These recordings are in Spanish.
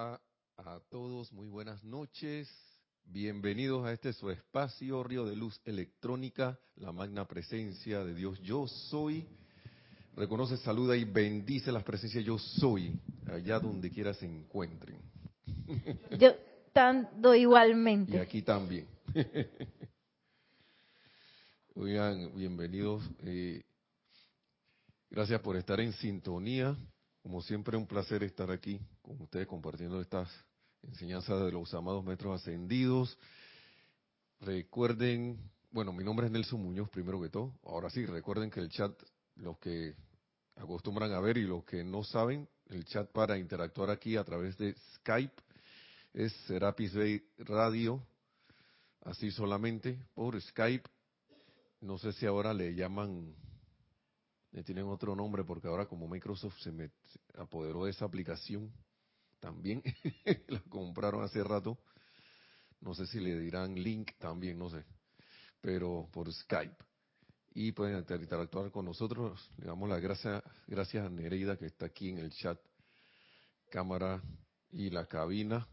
a todos, muy buenas noches. Bienvenidos a este su espacio, Río de Luz Electrónica, la magna presencia de Dios Yo Soy. Reconoce, saluda y bendice las presencias Yo Soy, allá donde quiera se encuentren. Yo tanto igualmente. Y aquí también. Oigan, bienvenidos. Eh, gracias por estar en sintonía. Como siempre, un placer estar aquí con ustedes compartiendo estas enseñanzas de los amados metros ascendidos. Recuerden, bueno, mi nombre es Nelson Muñoz, primero que todo. Ahora sí, recuerden que el chat, los que acostumbran a ver y los que no saben, el chat para interactuar aquí a través de Skype es Serapis Bay Radio, así solamente por Skype. No sé si ahora le llaman le tienen otro nombre porque ahora como Microsoft se me apoderó de esa aplicación también, la compraron hace rato, no sé si le dirán link también, no sé, pero por Skype. Y pueden interactuar con nosotros, le damos las gracias, gracias a Nereida que está aquí en el chat, cámara y la cabina,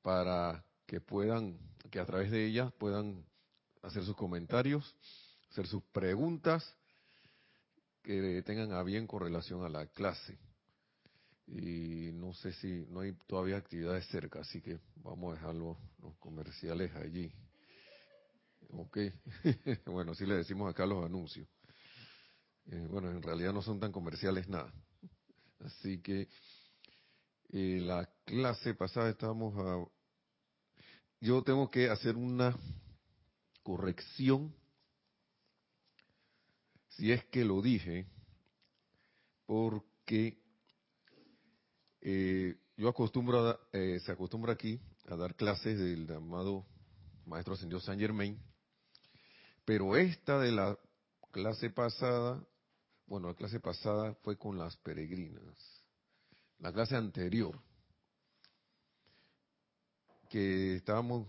para que puedan, que a través de ella puedan hacer sus comentarios, hacer sus preguntas, que tengan a bien con relación a la clase. Y no sé si no hay todavía actividades cerca, así que vamos a dejar los, comerciales allí. Ok, bueno, sí le decimos acá los anuncios. Eh, bueno, en realidad no son tan comerciales nada. Así que eh, la clase pasada estábamos a... Yo tengo que hacer una corrección si es que lo dije, porque eh, yo acostumbro, eh, se acostumbra aquí a dar clases del llamado Maestro Ascendido San Germain, pero esta de la clase pasada, bueno, la clase pasada fue con las peregrinas, la clase anterior, que estábamos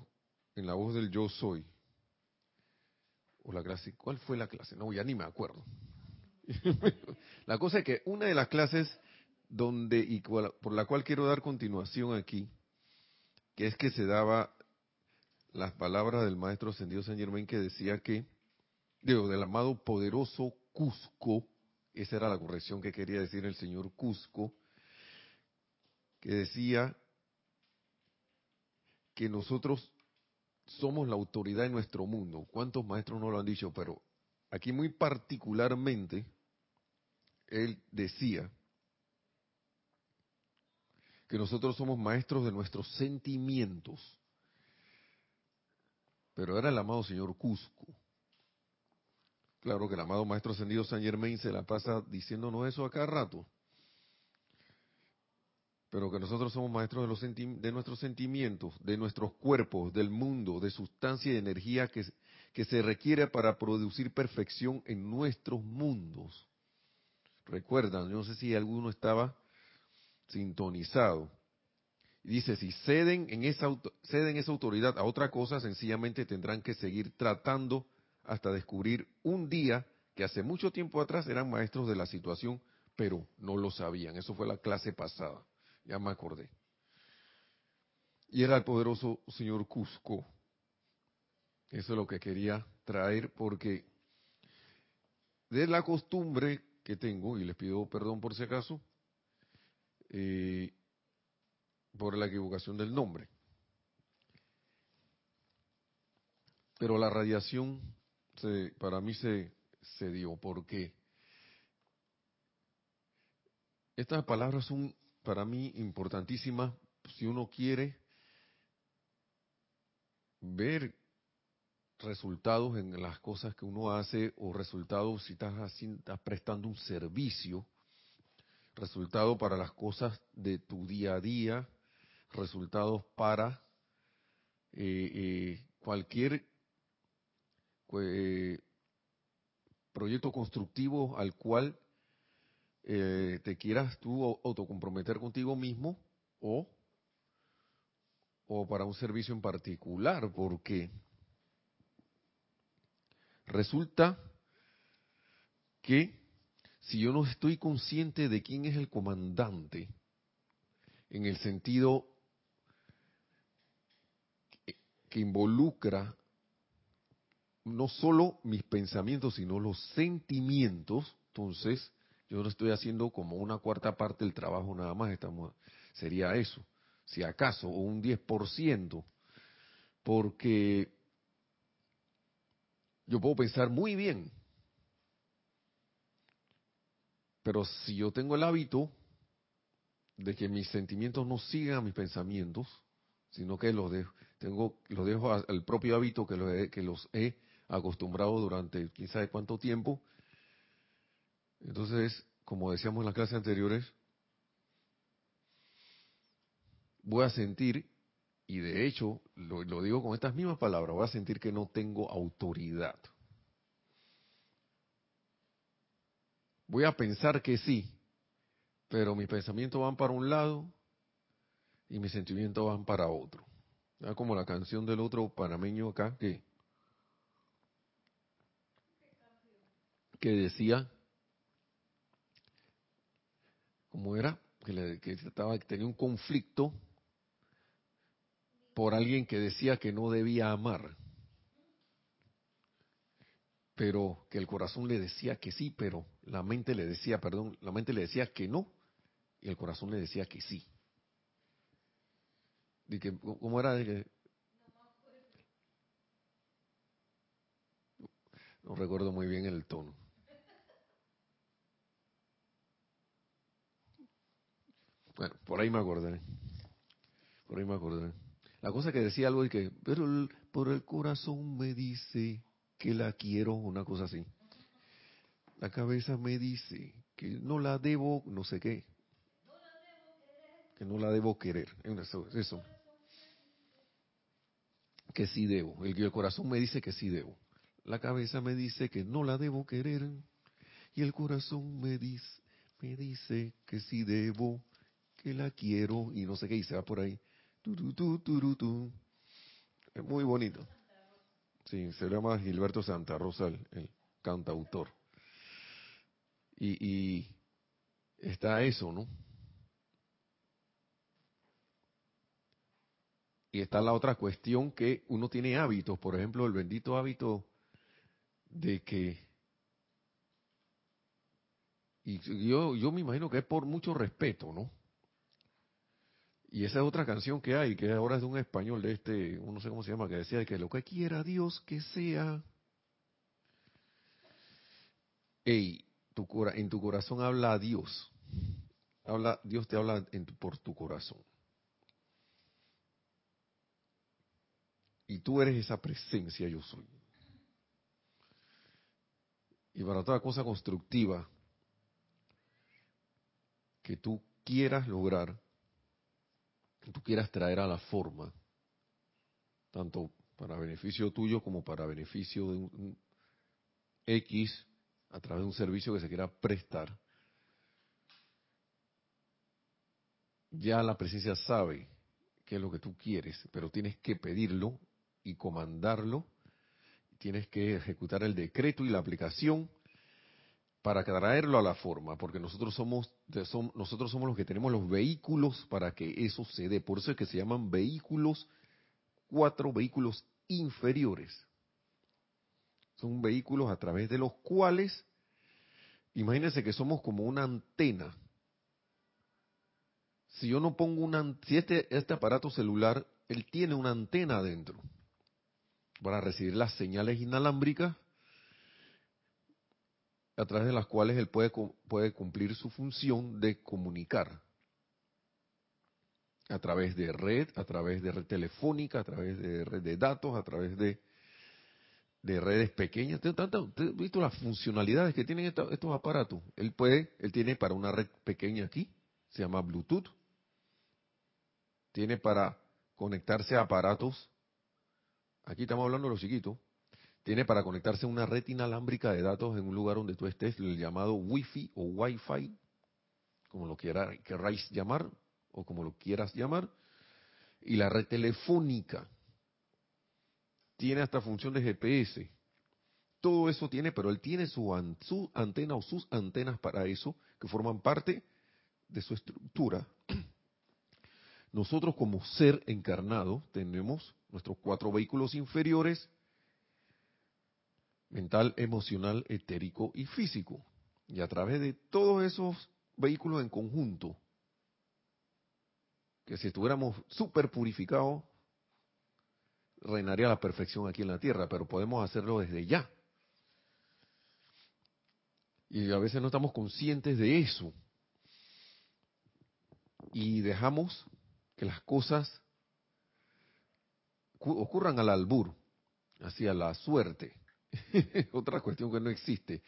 en la voz del yo soy, o la clase, ¿cuál fue la clase? No, ya ni me acuerdo. la cosa es que una de las clases donde y por la cual quiero dar continuación aquí, que es que se daba las palabras del maestro ascendido San Germain que decía que, digo, del amado poderoso Cusco, esa era la corrección que quería decir el señor Cusco, que decía que nosotros somos la autoridad en nuestro mundo. ¿Cuántos maestros no lo han dicho? Pero aquí muy particularmente, él decía que nosotros somos maestros de nuestros sentimientos. Pero era el amado señor Cusco. Claro que el amado maestro ascendido San Germain se la pasa diciéndonos eso a cada rato pero que nosotros somos maestros de, los de nuestros sentimientos, de nuestros cuerpos, del mundo, de sustancia y de energía que, que se requiere para producir perfección en nuestros mundos. Recuerdan, yo no sé si alguno estaba sintonizado. Dice, si ceden, en esa, ceden esa autoridad a otra cosa, sencillamente tendrán que seguir tratando hasta descubrir un día que hace mucho tiempo atrás eran maestros de la situación, pero no lo sabían. Eso fue la clase pasada ya me acordé. Y era el poderoso señor Cusco. Eso es lo que quería traer porque de la costumbre que tengo, y les pido perdón por si acaso, eh, por la equivocación del nombre. Pero la radiación para mí se, se dio. Porque estas palabras son para mí importantísima si uno quiere ver resultados en las cosas que uno hace o resultados si estás, estás prestando un servicio, resultados para las cosas de tu día a día, resultados para eh, eh, cualquier eh, proyecto constructivo al cual eh, te quieras tú autocomprometer contigo mismo o, o para un servicio en particular, porque resulta que si yo no estoy consciente de quién es el comandante, en el sentido que involucra no solo mis pensamientos, sino los sentimientos, entonces yo no estoy haciendo como una cuarta parte del trabajo nada más, estamos, sería eso, si acaso, o un 10%, porque yo puedo pensar muy bien, pero si yo tengo el hábito de que mis sentimientos no sigan a mis pensamientos, sino que los dejo, tengo, los dejo al propio hábito que los, he, que los he acostumbrado durante quién sabe cuánto tiempo. Entonces, como decíamos en las clases anteriores, voy a sentir, y de hecho lo, lo digo con estas mismas palabras, voy a sentir que no tengo autoridad. Voy a pensar que sí, pero mis pensamientos van para un lado y mis sentimientos van para otro. Como la canción del otro panameño acá que, que decía, ¿cómo era? Que, le, que estaba, que tenía un conflicto por alguien que decía que no debía amar, pero que el corazón le decía que sí, pero la mente le decía, perdón, la mente le decía que no, y el corazón le decía que sí. De que, ¿Cómo era? De no recuerdo muy bien el tono. Bueno, por ahí me acordaré. Por ahí me acordaré. La cosa que decía algo de que, pero el, por el corazón me dice que la quiero, una cosa así. La cabeza me dice que no la debo, no sé qué. Que no la debo querer. Eso. Que sí debo. El, el corazón me dice que sí debo. La cabeza me dice que no la debo querer. Y el corazón me dice, me dice que sí debo, que la quiero y no sé qué. Y se va por ahí. Es muy bonito. Sí, se llama Gilberto Santa Rosa, el, cantautor. Y, y, está eso, ¿no? Y está la otra cuestión que uno tiene hábitos, por ejemplo, el bendito hábito de que y yo yo me imagino que es por mucho respeto, ¿no? Y esa es otra canción que hay, que ahora es de un español de este, no sé cómo se llama, que decía que lo que quiera Dios que sea. Ey, tu, en tu corazón habla a Dios. Dios te habla en por tu corazón. Y tú eres esa presencia yo soy. Y para toda cosa constructiva que tú quieras lograr, que tú quieras traer a la forma, tanto para beneficio tuyo como para beneficio de un, X a través de un servicio que se quiera prestar, ya la presencia sabe qué es lo que tú quieres, pero tienes que pedirlo y comandarlo, tienes que ejecutar el decreto y la aplicación para traerlo a la forma, porque nosotros somos, nosotros somos los que tenemos los vehículos para que eso se dé. Por eso es que se llaman vehículos, cuatro vehículos inferiores. Son vehículos a través de los cuales, imagínense que somos como una antena. Si yo no pongo una, si este, este aparato celular, él tiene una antena adentro para recibir las señales inalámbricas a través de las cuales él puede, puede cumplir su función de comunicar a través de red, a través de red telefónica, a través de red de datos, a través de, de redes pequeñas. ¿Has visto las funcionalidades que tienen estos, estos aparatos? Él puede, él tiene para una red pequeña aquí, se llama Bluetooth. Tiene para conectarse a aparatos, aquí estamos hablando de los chiquitos, tiene para conectarse una red inalámbrica de datos en un lugar donde tú estés, el llamado Wi-Fi o Wi-Fi, como lo quiera, queráis llamar o como lo quieras llamar, y la red telefónica. Tiene hasta función de GPS. Todo eso tiene, pero él tiene su, su antena o sus antenas para eso, que forman parte de su estructura. Nosotros como ser encarnado tenemos nuestros cuatro vehículos inferiores, mental, emocional, etérico y físico. Y a través de todos esos vehículos en conjunto, que si estuviéramos súper purificados, reinaría la perfección aquí en la tierra, pero podemos hacerlo desde ya. Y a veces no estamos conscientes de eso. Y dejamos que las cosas ocurran al albur, hacia la suerte. Otra cuestión que no existe.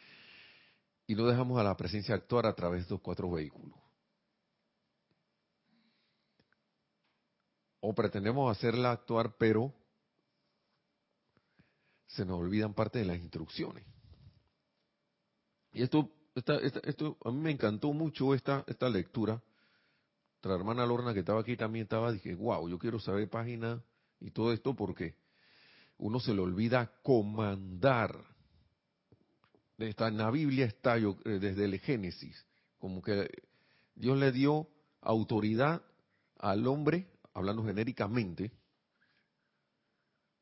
Y no dejamos a la presencia actuar a través de los cuatro vehículos. O pretendemos hacerla actuar, pero se nos olvidan parte de las instrucciones. Y esto, esto a mí me encantó mucho esta, esta lectura. Nuestra hermana Lorna que estaba aquí también estaba, dije, wow, yo quiero saber página y todo esto porque uno se le olvida comandar. En la Biblia está yo, eh, desde el Génesis, como que Dios le dio autoridad al hombre, hablando genéricamente,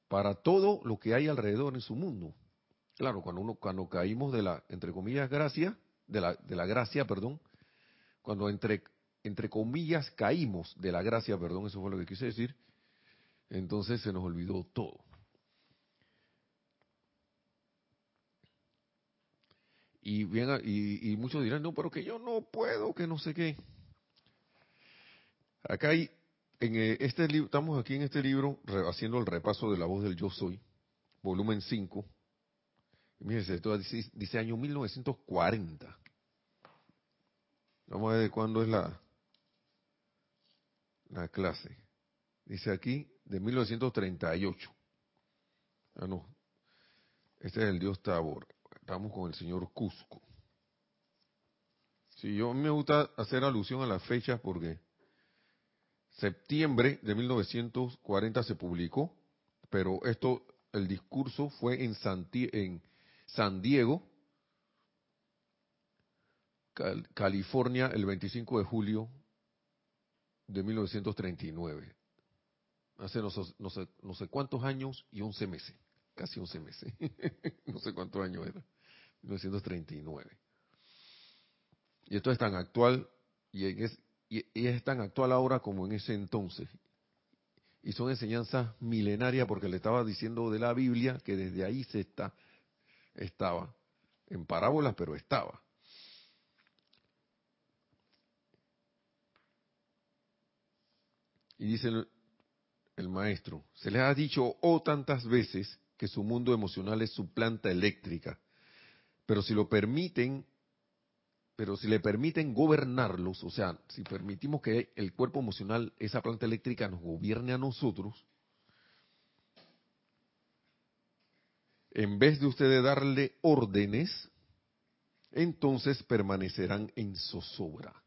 para todo lo que hay alrededor en su mundo. Claro, cuando uno cuando caímos de la entre comillas gracia, de la de la gracia, perdón, cuando entre entre comillas caímos de la gracia, perdón, eso fue lo que quise decir, entonces se nos olvidó todo. Y, bien, y, muchos dirán, no, pero que yo no puedo, que no sé qué. Acá hay en eh, este libro, estamos aquí en este libro haciendo el repaso de la voz del yo soy, volumen 5. Mírense, esto dice, dice año 1940. Vamos a ver cuándo es la, la clase. Dice aquí de 1938. Ah, no. Este es el dios Tabor. Estamos con el señor Cusco. Sí, yo me gusta hacer alusión a las fechas porque septiembre de 1940 se publicó, pero esto, el discurso fue en, San Diego, California, el 25 de julio de 1939. Hace no, sé, no sé cuántos años y 11 meses, casi 11 meses, no sé cuántos años era, 1939. Y esto es tan actual y es, tan actual ahora como en ese entonces. Y son enseñanzas milenarias porque le estaba diciendo de la Biblia que desde ahí se está, estaba, en parábolas, pero estaba. Y dice el, el, maestro, se les ha dicho oh tantas veces que su mundo emocional es su planta eléctrica, pero si lo permiten, pero si le permiten gobernarlos, o sea, si permitimos que el cuerpo emocional, esa planta eléctrica, nos gobierne a nosotros, en vez de ustedes darle órdenes, entonces permanecerán en zozobra.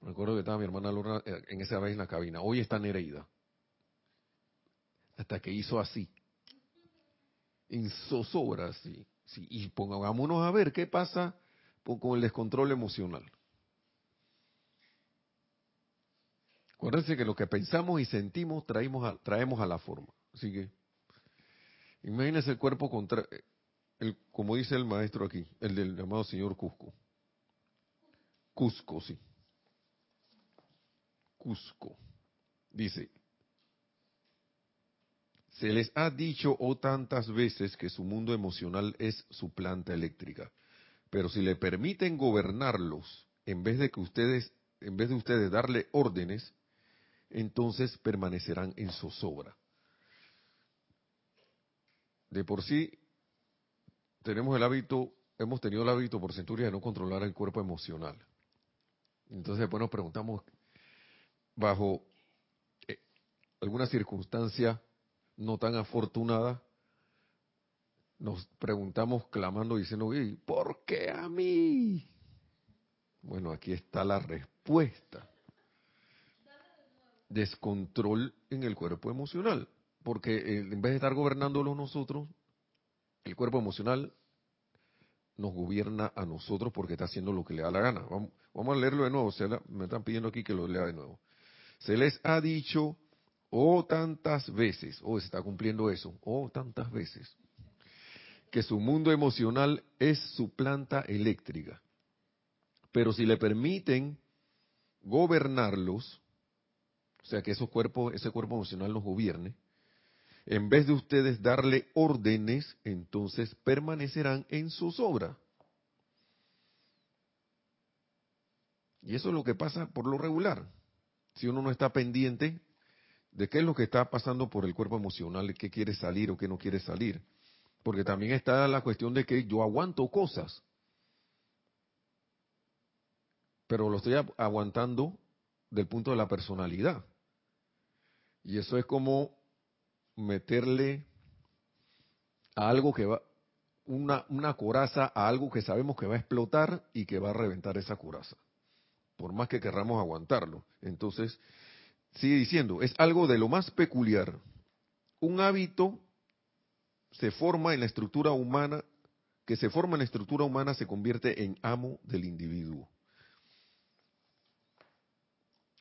Me acuerdo que estaba mi hermana Lorna eh, en esa vez en la cabina. Hoy está Nereida. Hasta que hizo así. En zozobra, así. Y pongámonos a ver qué pasa con el descontrol emocional. Acuérdense que lo que pensamos y sentimos traemos a, traemos a la forma. Así que, imagínense el cuerpo contra, el, como dice el maestro aquí, el del llamado señor Cusco. Cusco, sí. Cusco. Dice, se les ha dicho oh tantas veces que su mundo emocional es su planta eléctrica. Pero si le permiten gobernarlos, en vez de que ustedes, en vez de ustedes darle órdenes, entonces permanecerán en zozobra. De por sí, tenemos el hábito, hemos tenido el hábito por centurias de no controlar el cuerpo emocional. Entonces después nos preguntamos, bajo eh, alguna circunstancia no tan afortunada, nos preguntamos clamando diciendo, ¿por qué a mí? Bueno, aquí está la respuesta. Descontrol en el cuerpo emocional, porque eh, en vez de estar gobernándolo nosotros, el cuerpo emocional nos gobierna a nosotros porque está haciendo lo que le da la gana. Vamos, a leerlo de nuevo, me están pidiendo aquí que lo lea de nuevo. Se les ha dicho o tantas veces, o se está cumpliendo eso, o tantas veces, que su mundo emocional es su planta eléctrica. Pero si le permiten gobernarlos, o sea que esos cuerpos, ese cuerpo emocional los gobierne, en vez de ustedes darle órdenes, entonces permanecerán en sus obras. Y eso es lo que pasa por lo regular. Si uno no está pendiente de qué es lo que está pasando por el cuerpo emocional, qué quiere salir o qué no quiere salir. Porque también está la cuestión de que yo aguanto cosas. Pero lo estoy aguantando del punto de la personalidad. Y eso es como meterle a algo que va, una, una coraza a algo que sabemos que va a explotar y que va a reventar esa coraza por más que querramos aguantarlo. Entonces, sigue diciendo, es algo de lo más peculiar. Un hábito se forma en la estructura humana, que se forma en la estructura humana se convierte en amo del individuo.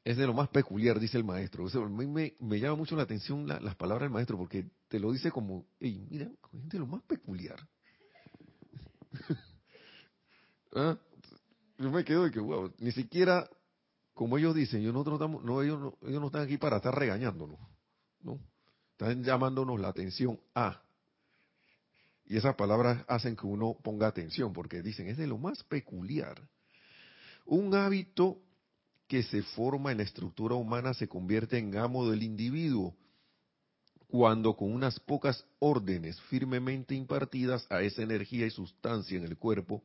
Es de lo más peculiar, dice el maestro. a mí me, llama mucho la atención las palabras del maestro, porque te lo dice como, hey, mira, es de lo más peculiar. ¿Ah? yo me quedo de que, wow, ni siquiera, como ellos dicen, nosotros estamos, no, ellos, no, ellos están aquí para estar regañándonos, ¿no? Están llamándonos la atención a. Y esas palabras hacen que uno ponga atención, porque dicen, es de lo más peculiar. Un hábito que se forma en la estructura humana se convierte en amo del individuo cuando con unas pocas órdenes firmemente impartidas a esa energía y sustancia en el cuerpo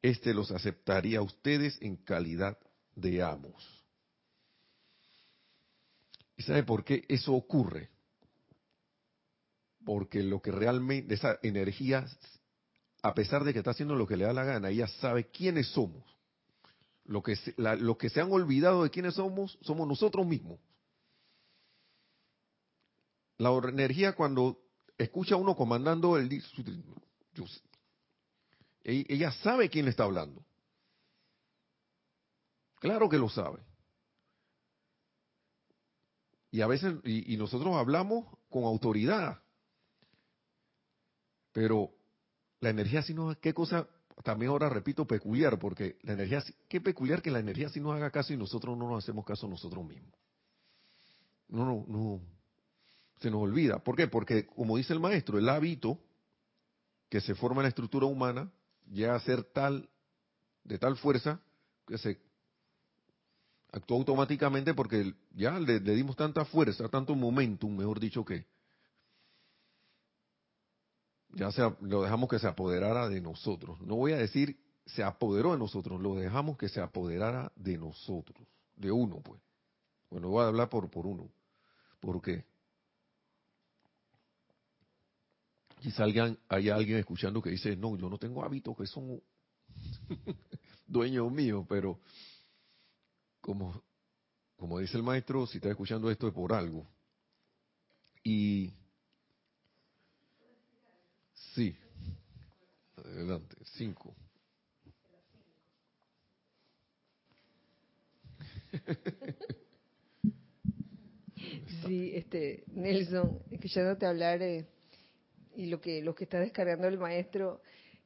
este los aceptaría a ustedes en calidad de amos. ¿Y sabe por qué eso ocurre? Porque lo que realmente, esa energía, a pesar de que está haciendo lo que le da la gana, ella sabe quiénes somos. Lo que, lo que se han olvidado de quiénes somos, somos nosotros mismos. La energía cuando escucha a uno comandando, el ella sabe quién le está hablando. Claro que lo sabe. Y a veces, y, nosotros hablamos con autoridad. Pero la energía si no, qué cosa, también ahora repito, peculiar, porque la energía, qué peculiar que la energía si nos haga caso y nosotros no nos hacemos caso nosotros mismos. No, no, no, se nos olvida. ¿Por qué? Porque, como dice el maestro, el hábito que se forma en la estructura humana llega a ser tal, de tal fuerza, que se actuó automáticamente porque ya le, dimos tanta fuerza, tanto momentum, mejor dicho, que ya se, lo dejamos que se apoderara de nosotros. No voy a decir se apoderó de nosotros, lo dejamos que se apoderara de nosotros, de uno, pues. Bueno, voy a hablar por, por uno. ¿Por qué? Quizá alguien, hay alguien escuchando que dice, no, yo no tengo hábitos que son dueños míos, pero como, como dice el maestro, si está escuchando esto es por algo. Y sí, adelante, cinco. Sí, este, Nelson, escuchándote hablar, eh, y lo que, lo que está descargando el maestro,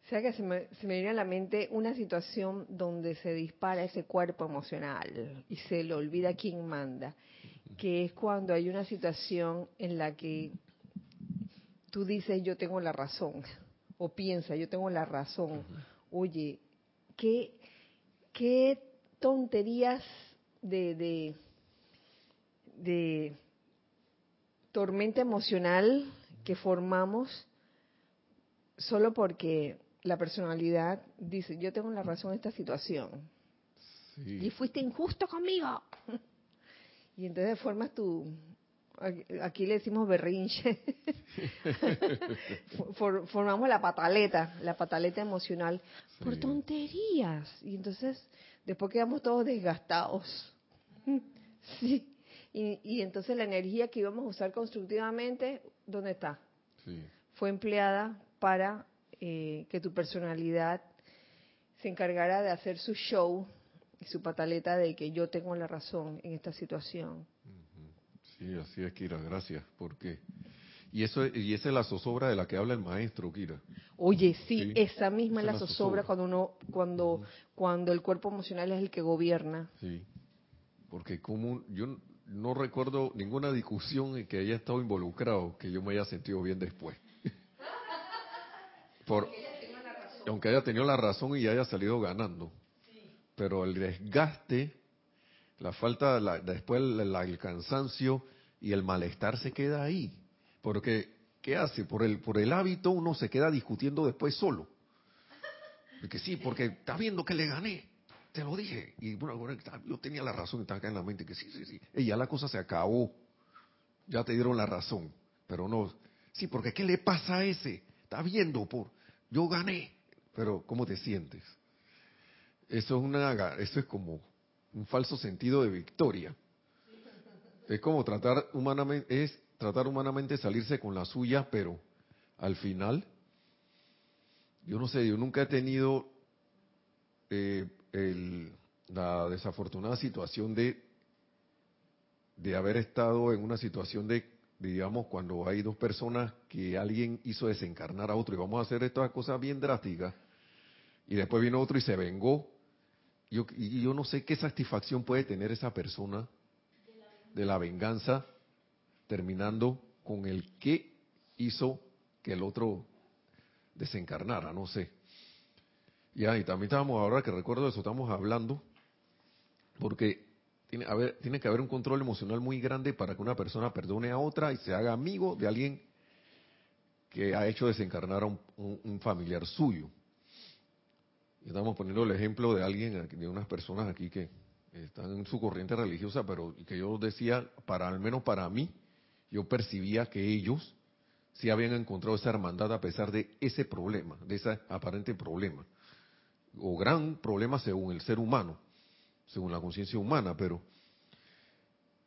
sea que se me, viene a la mente una situación donde se dispara ese cuerpo emocional y se le olvida quién manda, que es cuando hay una situación en la que tú dices yo tengo la razón, o piensa yo tengo la razón, oye, qué, qué tonterías de, de tormenta emocional que formamos solo porque la personalidad dice, yo tengo la razón en esta situación. Y fuiste injusto conmigo. y entonces formas tu, aquí le decimos berrinche, formamos la pataleta, la pataleta emocional, por tonterías. Y entonces después quedamos todos desgastados. sí. Y, entonces la energía que íbamos a usar constructivamente, ¿dónde está? Fue empleada para eh, que tu personalidad se encargara de hacer su show y su pataleta de que yo tengo la razón en esta situación. Sí, así es, Kira, gracias. Porque y eso y esa es la zozobra de la que habla el maestro, Kira. Oye, sí, Sí, esa misma es esa la es la zozobra zozobra. cuando uno, cuando, cuando el cuerpo emocional es el que gobierna. Sí. Porque como yo no recuerdo ninguna discusión en que haya estado involucrado que yo me haya sentido bien después. Por, aunque haya tenido la razón y haya salido ganando. Pero el desgaste, la falta, la- después el, cansancio y el malestar se queda ahí. Porque, ¿qué hace? Por el, por el hábito uno se queda discutiendo después solo. Porque sí, porque está viendo que le gané. Te lo dije. Y bueno, yo tenía la razón, está acá en la mente que sí, sí, sí. Y ya la cosa se acabó. Ya te dieron la razón. Pero no. Sí, porque ¿qué le pasa a ese? Está viendo por. Yo gané. Pero ¿cómo te sientes? Eso es una, eso es como un falso sentido de victoria. Es como tratar humanamente, es tratar humanamente salirse con la suya, pero al final, yo no sé, yo nunca he tenido eh, el- la desafortunada situación de de haber estado en una situación de, digamos, cuando hay dos personas que alguien hizo desencarnar a otro y vamos a hacer estas cosas bien drásticas, y después vino otro y se vengó. Yo, y yo no sé qué satisfacción puede tener esa persona de la venganza, terminando con el que hizo que el otro desencarnara, no sé. Ya, y también estábamos, ahora que recuerdo eso, estamos hablando, porque tiene, que haber un control emocional muy grande para que una persona perdone a otra y se haga amigo de alguien que ha hecho desencarnar a un, familiar suyo. Estamos poniendo el ejemplo de alguien, de unas personas aquí que están en su corriente religiosa, pero que yo decía, para al menos para mí, yo percibía que ellos sí habían encontrado esa hermandad a pesar de ese problema, de ese aparente problema, o gran problema según el ser humano, según la conciencia humana, pero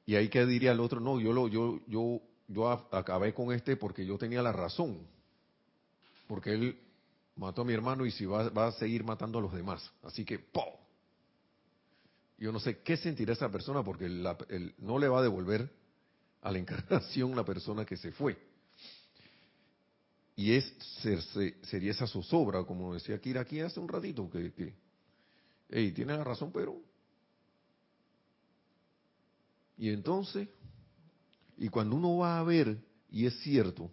y ahí que diría el otro, no, yo lo, yo, yo, yo acabé con este porque yo tenía la razón, porque él mató a mi hermano y si va, va a seguir matando a los demás, así que ¡po! Yo no sé qué sentirá esa persona porque la- el- no le va a devolver a la encarnación la persona que se fue. Y es ser- se- sería esa zozobra, como decía Kira aquí hace un ratito, que, hey, tiene la razón, pero... Y entonces, y cuando uno va a ver, y es cierto,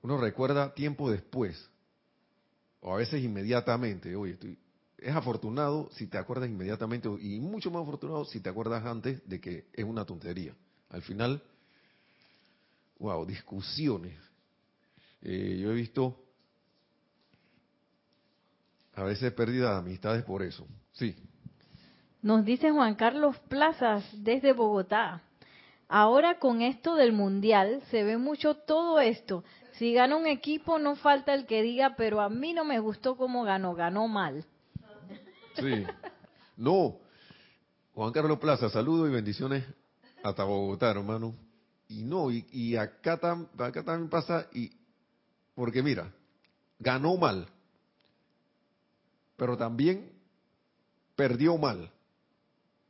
uno recuerda tiempo después, o a veces inmediatamente, oye, estoy, es afortunado si te acuerdas inmediatamente, y mucho más afortunado si te acuerdas antes de que es una tontería. Al final, wow, discusiones. Eh, yo he visto a veces pérdida de amistades por eso. Sí, Nos dice Juan Carlos Plazas desde Bogotá. Ahora con esto del mundial se ve mucho todo esto. Si gana un equipo no falta el que diga, pero a mí no me gustó cómo ganó, ganó mal. sí. No, Juan Carlos Plaza, saludos y bendiciones hasta Bogotá, hermano. Y no, y, y acá, tam- acá también pasa, y porque mira, ganó mal, pero también perdió mal.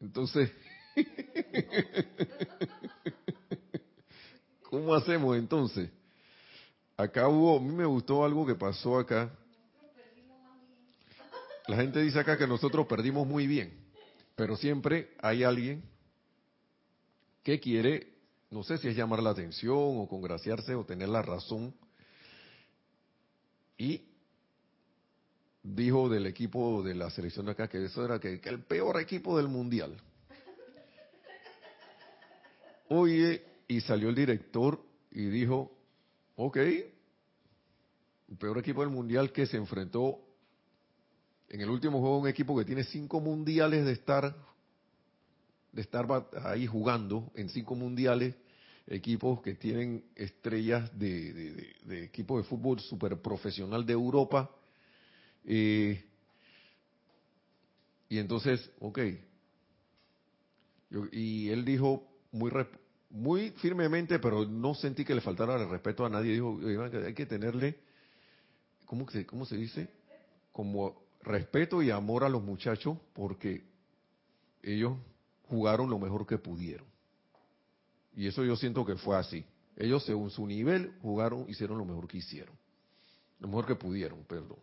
Entonces, ¿cómo hacemos entonces? Acá hubo, a mí me gustó algo que pasó acá. La gente dice acá que nosotros perdimos muy bien, pero siempre hay alguien que quiere, no sé si es llamar la atención o congraciarse o tener la razón, y dijo del equipo de la selección de acá que eso era que, el peor equipo del mundial. Oye, y salió el director y dijo, ok, el peor equipo del mundial que se enfrentó en el último juego un equipo que tiene cinco mundiales de estar de estar ahí jugando en cinco mundiales, equipos que tienen estrellas de, de, de- de de fútbol super profesional de Europa. Y entonces, ok. Yo- y él dijo muy muy firmemente, pero no sentí que le faltara el respeto a nadie. Dijo, "Oigan, que hay que tenerle, ¿cómo, que, ¿cómo se dice? Como respeto y amor a los muchachos porque ellos jugaron lo mejor que pudieron. Y eso yo siento que fue así. Ellos, según su nivel, jugaron, hicieron lo mejor que hicieron. Lo mejor que pudieron, perdón.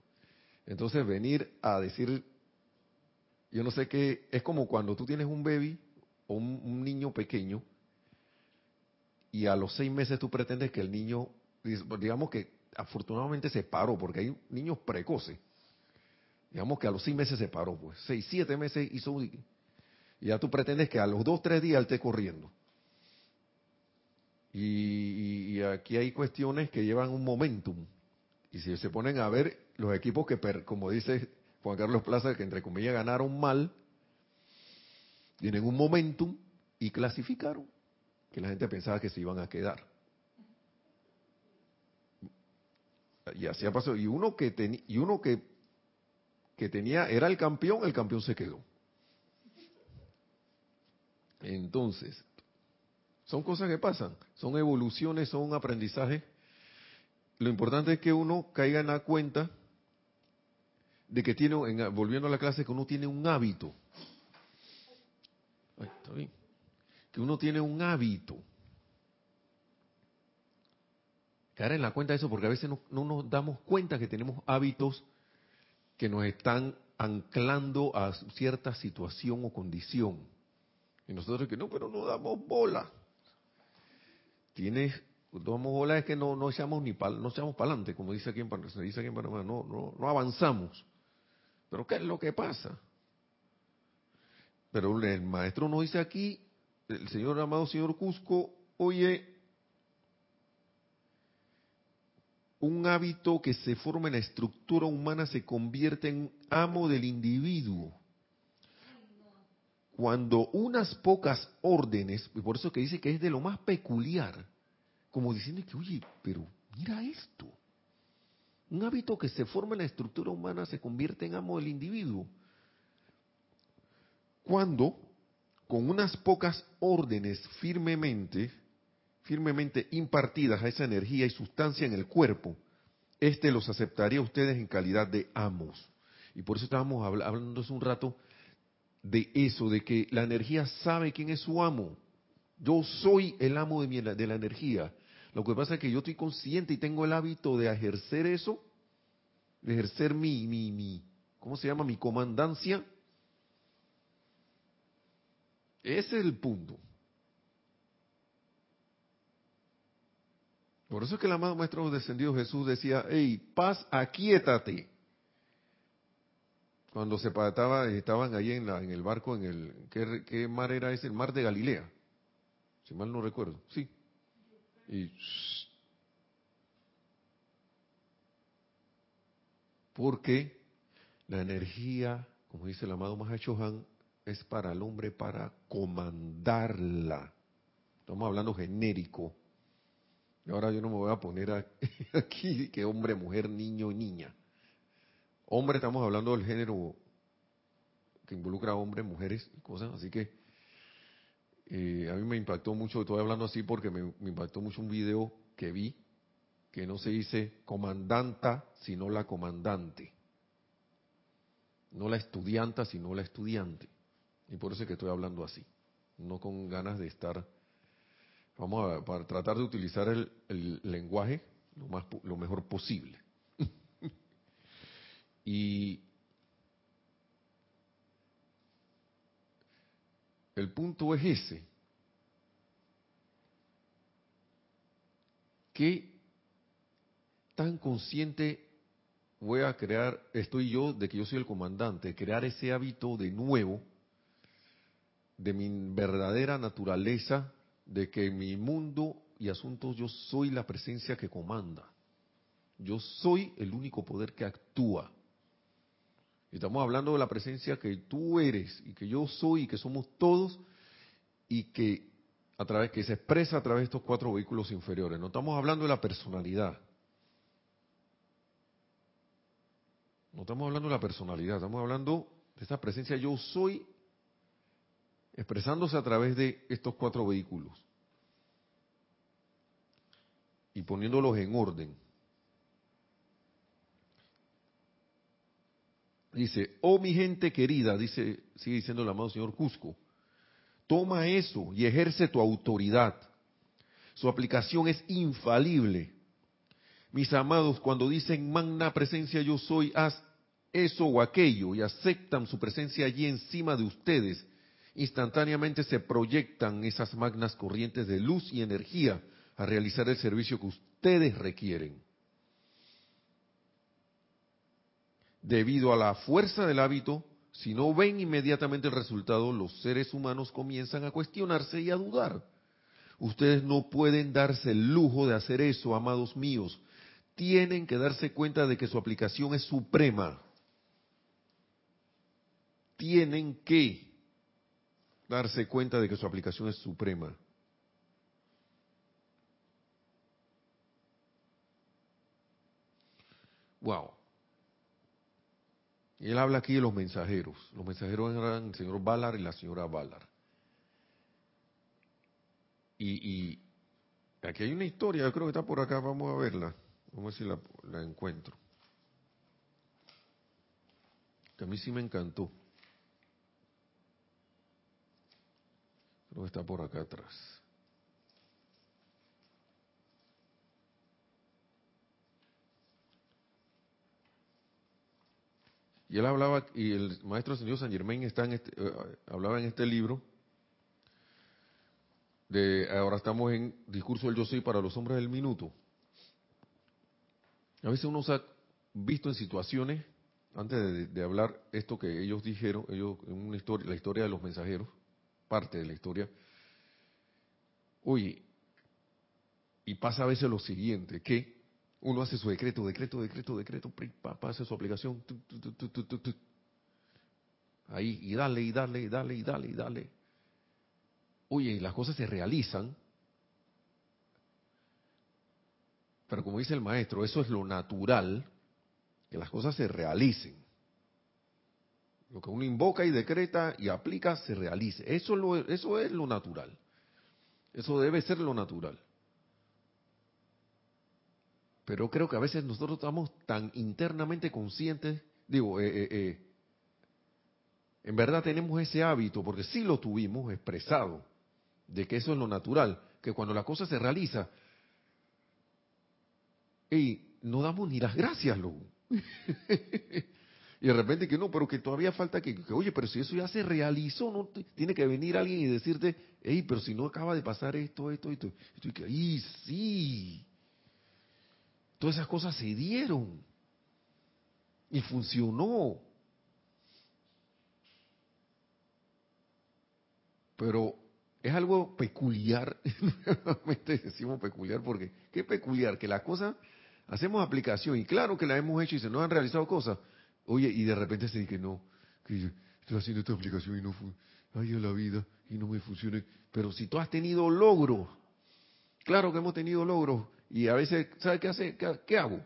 Entonces, venir a decir, yo no sé qué, es como cuando tú tienes un baby o un, niño pequeño y a los seis meses tú pretendes que el niño, digamos que afortunadamente se paró, porque hay niños precoces. Digamos que a los seis meses se paró, pues, seis, siete meses hizo, y ya tú pretendes que a los dos, tres días él esté corriendo. Y, aquí hay cuestiones que llevan un momentum. Y si se ponen a ver los equipos que, como dice Juan Carlos Plaza, que entre comillas ganaron mal, tienen un momentum y clasificaron, que la gente pensaba que se iban a quedar. Y así ha pasado. Y uno que, y uno que, que tenía, era el campeón, el campeón se quedó. Entonces, son cosas que pasan, son evoluciones, son aprendizajes. Lo importante es que uno caiga en la cuenta de que tiene, volviendo a la clase, que uno tiene un hábito. Que uno tiene un hábito. Caer en la cuenta de eso, porque a veces no, no nos damos cuenta que tenemos hábitos que nos están anclando a cierta situación o condición. Y nosotros que no, pero no damos bola tienes, tomamos bola es que no, no echamos ni pal, no echamos para adelante, como dice aquí en, se dice aquí en Panamá, no, no, no avanzamos. Pero ¿qué es lo que pasa? Pero el maestro nos dice aquí, el señor amado señor Cusco, oye, un hábito que se forma en la estructura humana se convierte en amo del individuo cuando unas pocas órdenes, y por eso que dice que es de lo más peculiar, como diciendo que, oye, pero mira esto. Un hábito que se forma en la estructura humana se convierte en amo del individuo. Cuando, con unas pocas órdenes firmemente, firmemente impartidas a esa energía y sustancia en el cuerpo, éste los aceptaría a ustedes en calidad de amos. Y por eso estábamos hablando hace un rato de eso, de que la energía sabe quién es su amo. Yo soy el amo de, mi, de la energía. Lo que pasa es que yo estoy consciente y tengo el hábito de ejercer eso, de ejercer mi, mi, mi ¿cómo se llama? Mi comandancia. Ese es el punto. Por eso es que el amado Maestro Descendido Jesús decía, hey, paz, aquíétate cuando se pataba, estaban ahí en, la, en el barco, en el ¿qué, mar era ese? El mar de Galilea, si mal no recuerdo, sí. Y porque la energía, como dice el amado Mahachohan, es para el hombre para comandarla. Estamos hablando genérico. Y ahora yo no me voy a poner aquí que hombre, mujer, niño, niña. Hombre, estamos hablando del género que involucra a hombres, mujeres y cosas, así que eh, a mí me impactó mucho, estoy hablando así porque me, impactó mucho un video que vi, que no se dice comandanta, sino la comandante. No la estudianta, sino la estudiante. Y por eso es que estoy hablando así, no con ganas de estar... Vamos a para tratar de utilizar el, el lenguaje lo, más, lo mejor posible. Y el punto es ese. ¿Qué tan consciente voy a crear, estoy yo, de que yo soy el comandante, crear ese hábito de nuevo, de mi verdadera naturaleza, de que mi mundo y asuntos yo soy la presencia que comanda. Yo soy el único poder que actúa. Estamos hablando de la presencia que tú eres y que yo soy y que somos todos y que a través que se expresa a través de estos cuatro vehículos inferiores. No estamos hablando de la personalidad. No estamos hablando de la personalidad, estamos hablando de esta presencia yo soy expresándose a través de estos cuatro vehículos y poniéndolos en orden. Dice, oh mi gente querida, dice, sigue diciendo el amado señor Cusco, toma eso y ejerce tu autoridad. Su aplicación es infalible. Mis amados, cuando dicen magna presencia yo soy, haz eso o aquello y aceptan su presencia allí encima de ustedes, instantáneamente se proyectan esas magnas corrientes de luz y energía a realizar el servicio que ustedes requieren. Debido a la fuerza del hábito, si no ven inmediatamente el resultado, los seres humanos comienzan a cuestionarse y a dudar. Ustedes no pueden darse el lujo de hacer eso, amados míos. Tienen que darse cuenta de que su aplicación es suprema. Tienen que darse cuenta de que su aplicación es suprema. Wow. Y él habla aquí de los mensajeros. Los mensajeros eran el señor Ballard y la señora Ballard. Y, aquí hay una historia, yo creo que está por acá, vamos a verla. Vamos a ver si la, la encuentro. Que a mí sí me encantó. Creo que está por acá atrás. Y él hablaba, y el maestro señor San Germain está en este, eh, hablaba en este libro, de ahora estamos en Discurso del Yo Soy para los Hombres del Minuto. A veces uno se ha visto en situaciones, antes de, hablar esto que ellos dijeron, ellos en una historia, la historia de los mensajeros, parte de la historia, oye, y pasa a veces lo siguiente, que uno hace su decreto, decreto, decreto, decreto, hace su aplicación. Ahí, y dale, y dale, y dale, y dale, y dale. Oye, y las cosas se realizan. Pero como dice el maestro, eso es lo natural, que las cosas se realicen. Lo que uno invoca y decreta y aplica se realice. Eso, lo, eso es lo natural. Eso debe ser lo natural. Pero creo que a veces nosotros estamos tan internamente conscientes, digo, eh, eh, eh, en verdad tenemos ese hábito, porque sí lo tuvimos expresado, de que eso es lo natural, que cuando la cosa se realiza, y no damos ni las gracias, luego. y de repente que no, pero que todavía falta que, oye, pero si eso ya se realizó, no tiene que venir alguien y decirte, hey, pero si no acaba de pasar esto, esto, esto, y que, ay, sí, Todas esas cosas se dieron. Y funcionó. Pero es algo peculiar, nuevamente decimos peculiar porque, ¿qué peculiar? Que la cosa, hacemos aplicación y claro que la hemos hecho y se nos han realizado cosas. Oye, y de repente se dice que no, que estoy haciendo esta aplicación y no ay a la vida y no me funciona. Pero si tú has tenido logros, claro que hemos tenido logros, y a veces, ¿sabe qué hace? ¿Qué, hago?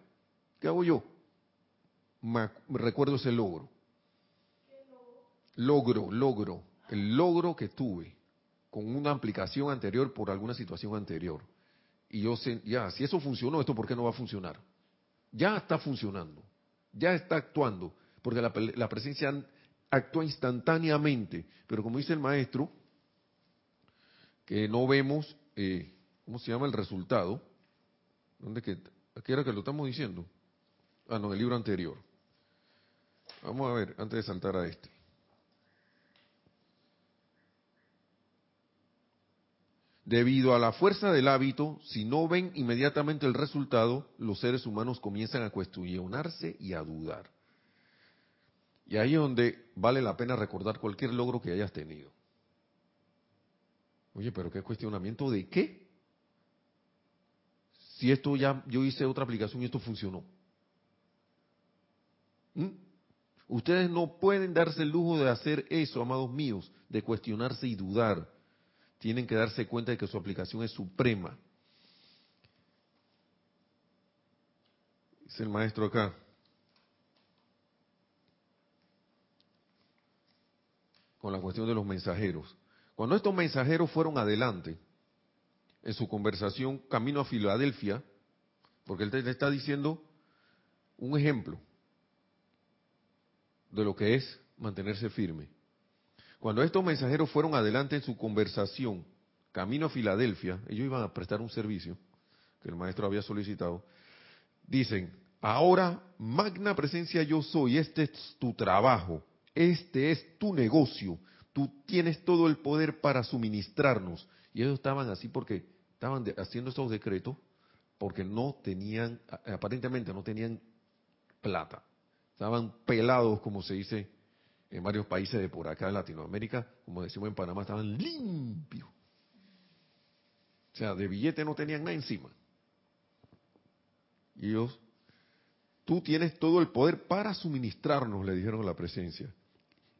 ¿Qué hago yo? Me, recuerdo ese logro. Logro, logro. El logro que tuve con una aplicación anterior por alguna situación anterior. Y yo sé, ya, si eso funcionó, ¿esto por qué no va a funcionar? Ya está funcionando. Ya está actuando. Porque la, presencia actúa instantáneamente. Pero como dice el maestro, que no vemos, eh, ¿cómo se llama el resultado? ¿Dónde que, aquí era que lo estamos diciendo? Ah, no, en el libro anterior. Vamos a ver, antes de saltar a este. Debido a la fuerza del hábito, si no ven inmediatamente el resultado, los seres humanos comienzan a cuestionarse y a dudar. Y ahí es donde vale la pena recordar cualquier logro que hayas tenido. Oye, pero qué cuestionamiento de qué? Si esto ya, yo hice otra aplicación y esto funcionó. ¿Mm? Ustedes no pueden darse el lujo de hacer eso, amados míos, de cuestionarse y dudar. Tienen que darse cuenta de que su aplicación es suprema. Dice el maestro acá. Con la cuestión de los mensajeros. Cuando estos mensajeros fueron adelante, en su conversación camino a Filadelfia, porque él le está diciendo un ejemplo de lo que es mantenerse firme. Cuando estos mensajeros fueron adelante en su conversación camino a Filadelfia, ellos iban a prestar un servicio que el maestro había solicitado, dicen, ahora magna presencia yo soy, este es tu trabajo, este es tu negocio, tú tienes todo el poder para suministrarnos. Y ellos estaban así porque estaban haciendo esos decretos porque no tenían, aparentemente no tenían plata. Estaban pelados, como se dice en varios países de por acá de Latinoamérica, como decimos en Panamá, estaban limpios. O sea, de billete no tenían nada encima. Y ellos, tú tienes todo el poder para suministrarnos, le dijeron la presencia.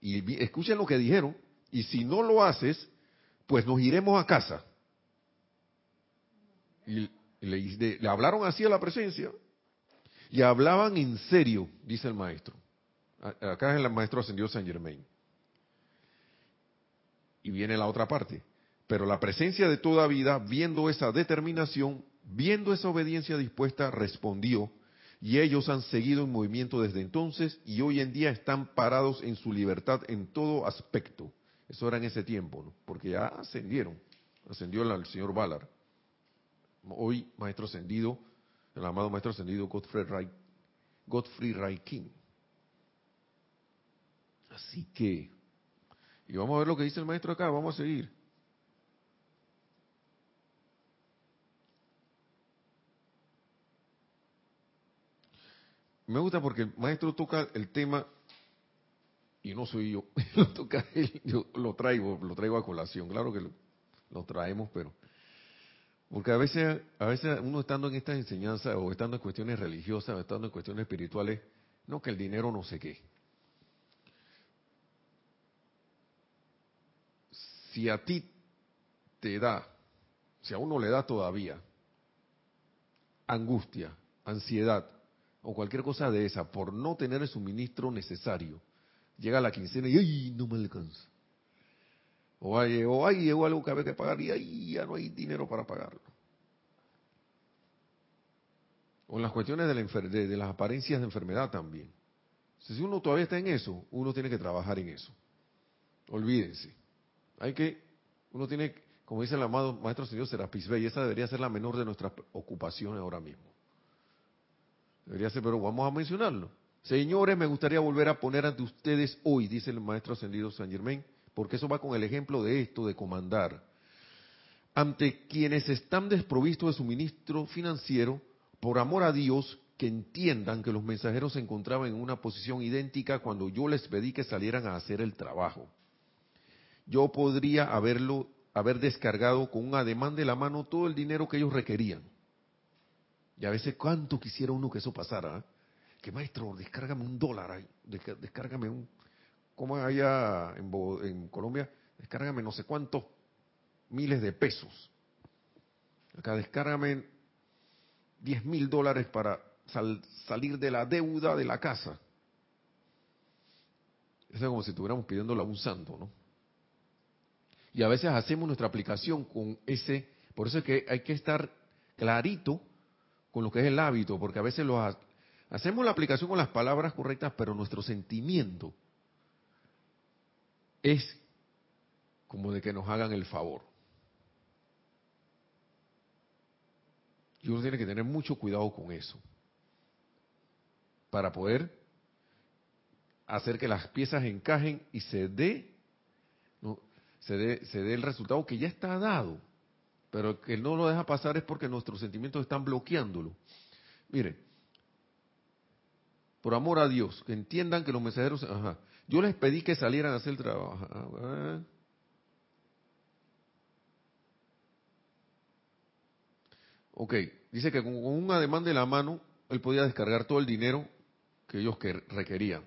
Y escuchen lo que dijeron, y si no lo haces, pues nos iremos a casa. Y le, le hablaron así a la presencia, y hablaban en serio, dice el maestro. Acá el maestro ascendió San Germain. Y viene la otra parte. Pero la presencia de toda vida, viendo esa determinación, viendo esa obediencia dispuesta, respondió, y ellos han seguido en movimiento desde entonces y hoy en día están parados en su libertad en todo aspecto. Eso era en ese tiempo, ¿no? porque ya ascendieron, ascendió el señor Ballard. Hoy, maestro ascendido, el amado maestro ascendido Godfrey Ray, Godfrey Ray King. Así que, y vamos a ver lo que dice el maestro acá, vamos a seguir. Me gusta porque el maestro toca el tema y no soy yo, lo toca él, yo lo traigo, lo traigo a colación, claro que lo traemos, pero porque a veces, a veces uno estando en estas enseñanzas o estando en cuestiones religiosas o estando en cuestiones espirituales, no que el dinero no sé qué. Si a ti te da, si a uno le da todavía angustia, ansiedad o cualquier cosa de esa por no tener el suministro necesario, llega la quincena y ¡ay! no me alcanza. O hay, o llegó algo que había que pagar y ahí ya no hay dinero para pagarlo. O en las cuestiones de, la de, las apariencias de enfermedad también. Si uno todavía está en eso, uno tiene que trabajar en eso. Olvídense. Hay que, uno tiene, como dice el amado Maestro Señor Serapis Bey, esa debería ser la menor de nuestras ocupaciones ahora mismo. Debería ser, pero vamos a mencionarlo. Señores, me gustaría volver a poner ante ustedes hoy, dice el Maestro Ascendido San Germain, porque eso va con el ejemplo de esto, de comandar, ante quienes están desprovistos de suministro financiero, por amor a Dios, que entiendan que los mensajeros se encontraban en una posición idéntica cuando yo les pedí que salieran a hacer el trabajo. Yo podría haberlo, haber descargado con un ademán de la mano todo el dinero que ellos requerían. Y a veces cuánto quisiera uno que eso pasara. ¿eh? Que maestro, descárgame un dólar, descárgame un, como allá en, Colombia, descárgame no sé cuántos miles de pesos. Acá descárgame 10 mil dólares para salir de la deuda de la casa. Eso es como si estuviéramos pidiéndole a un santo, ¿no? Y a veces hacemos nuestra aplicación con ese, por eso es que hay que estar clarito con lo que es el hábito, porque a veces lo hacemos la aplicación con las palabras correctas, pero nuestro sentimiento es como de que nos hagan el favor. Y uno tiene que tener mucho cuidado con eso. Para poder hacer que las piezas encajen y se dé, se dé, se dé el resultado que ya está dado. Pero que no lo deja pasar es porque nuestros sentimientos están bloqueándolo. Mire, por amor a Dios, que entiendan que los mensajeros, ajá, yo les pedí que salieran a hacer el trabajo. Ah, ok, dice que con un ademán de la mano él podía descargar todo el dinero que ellos requerían.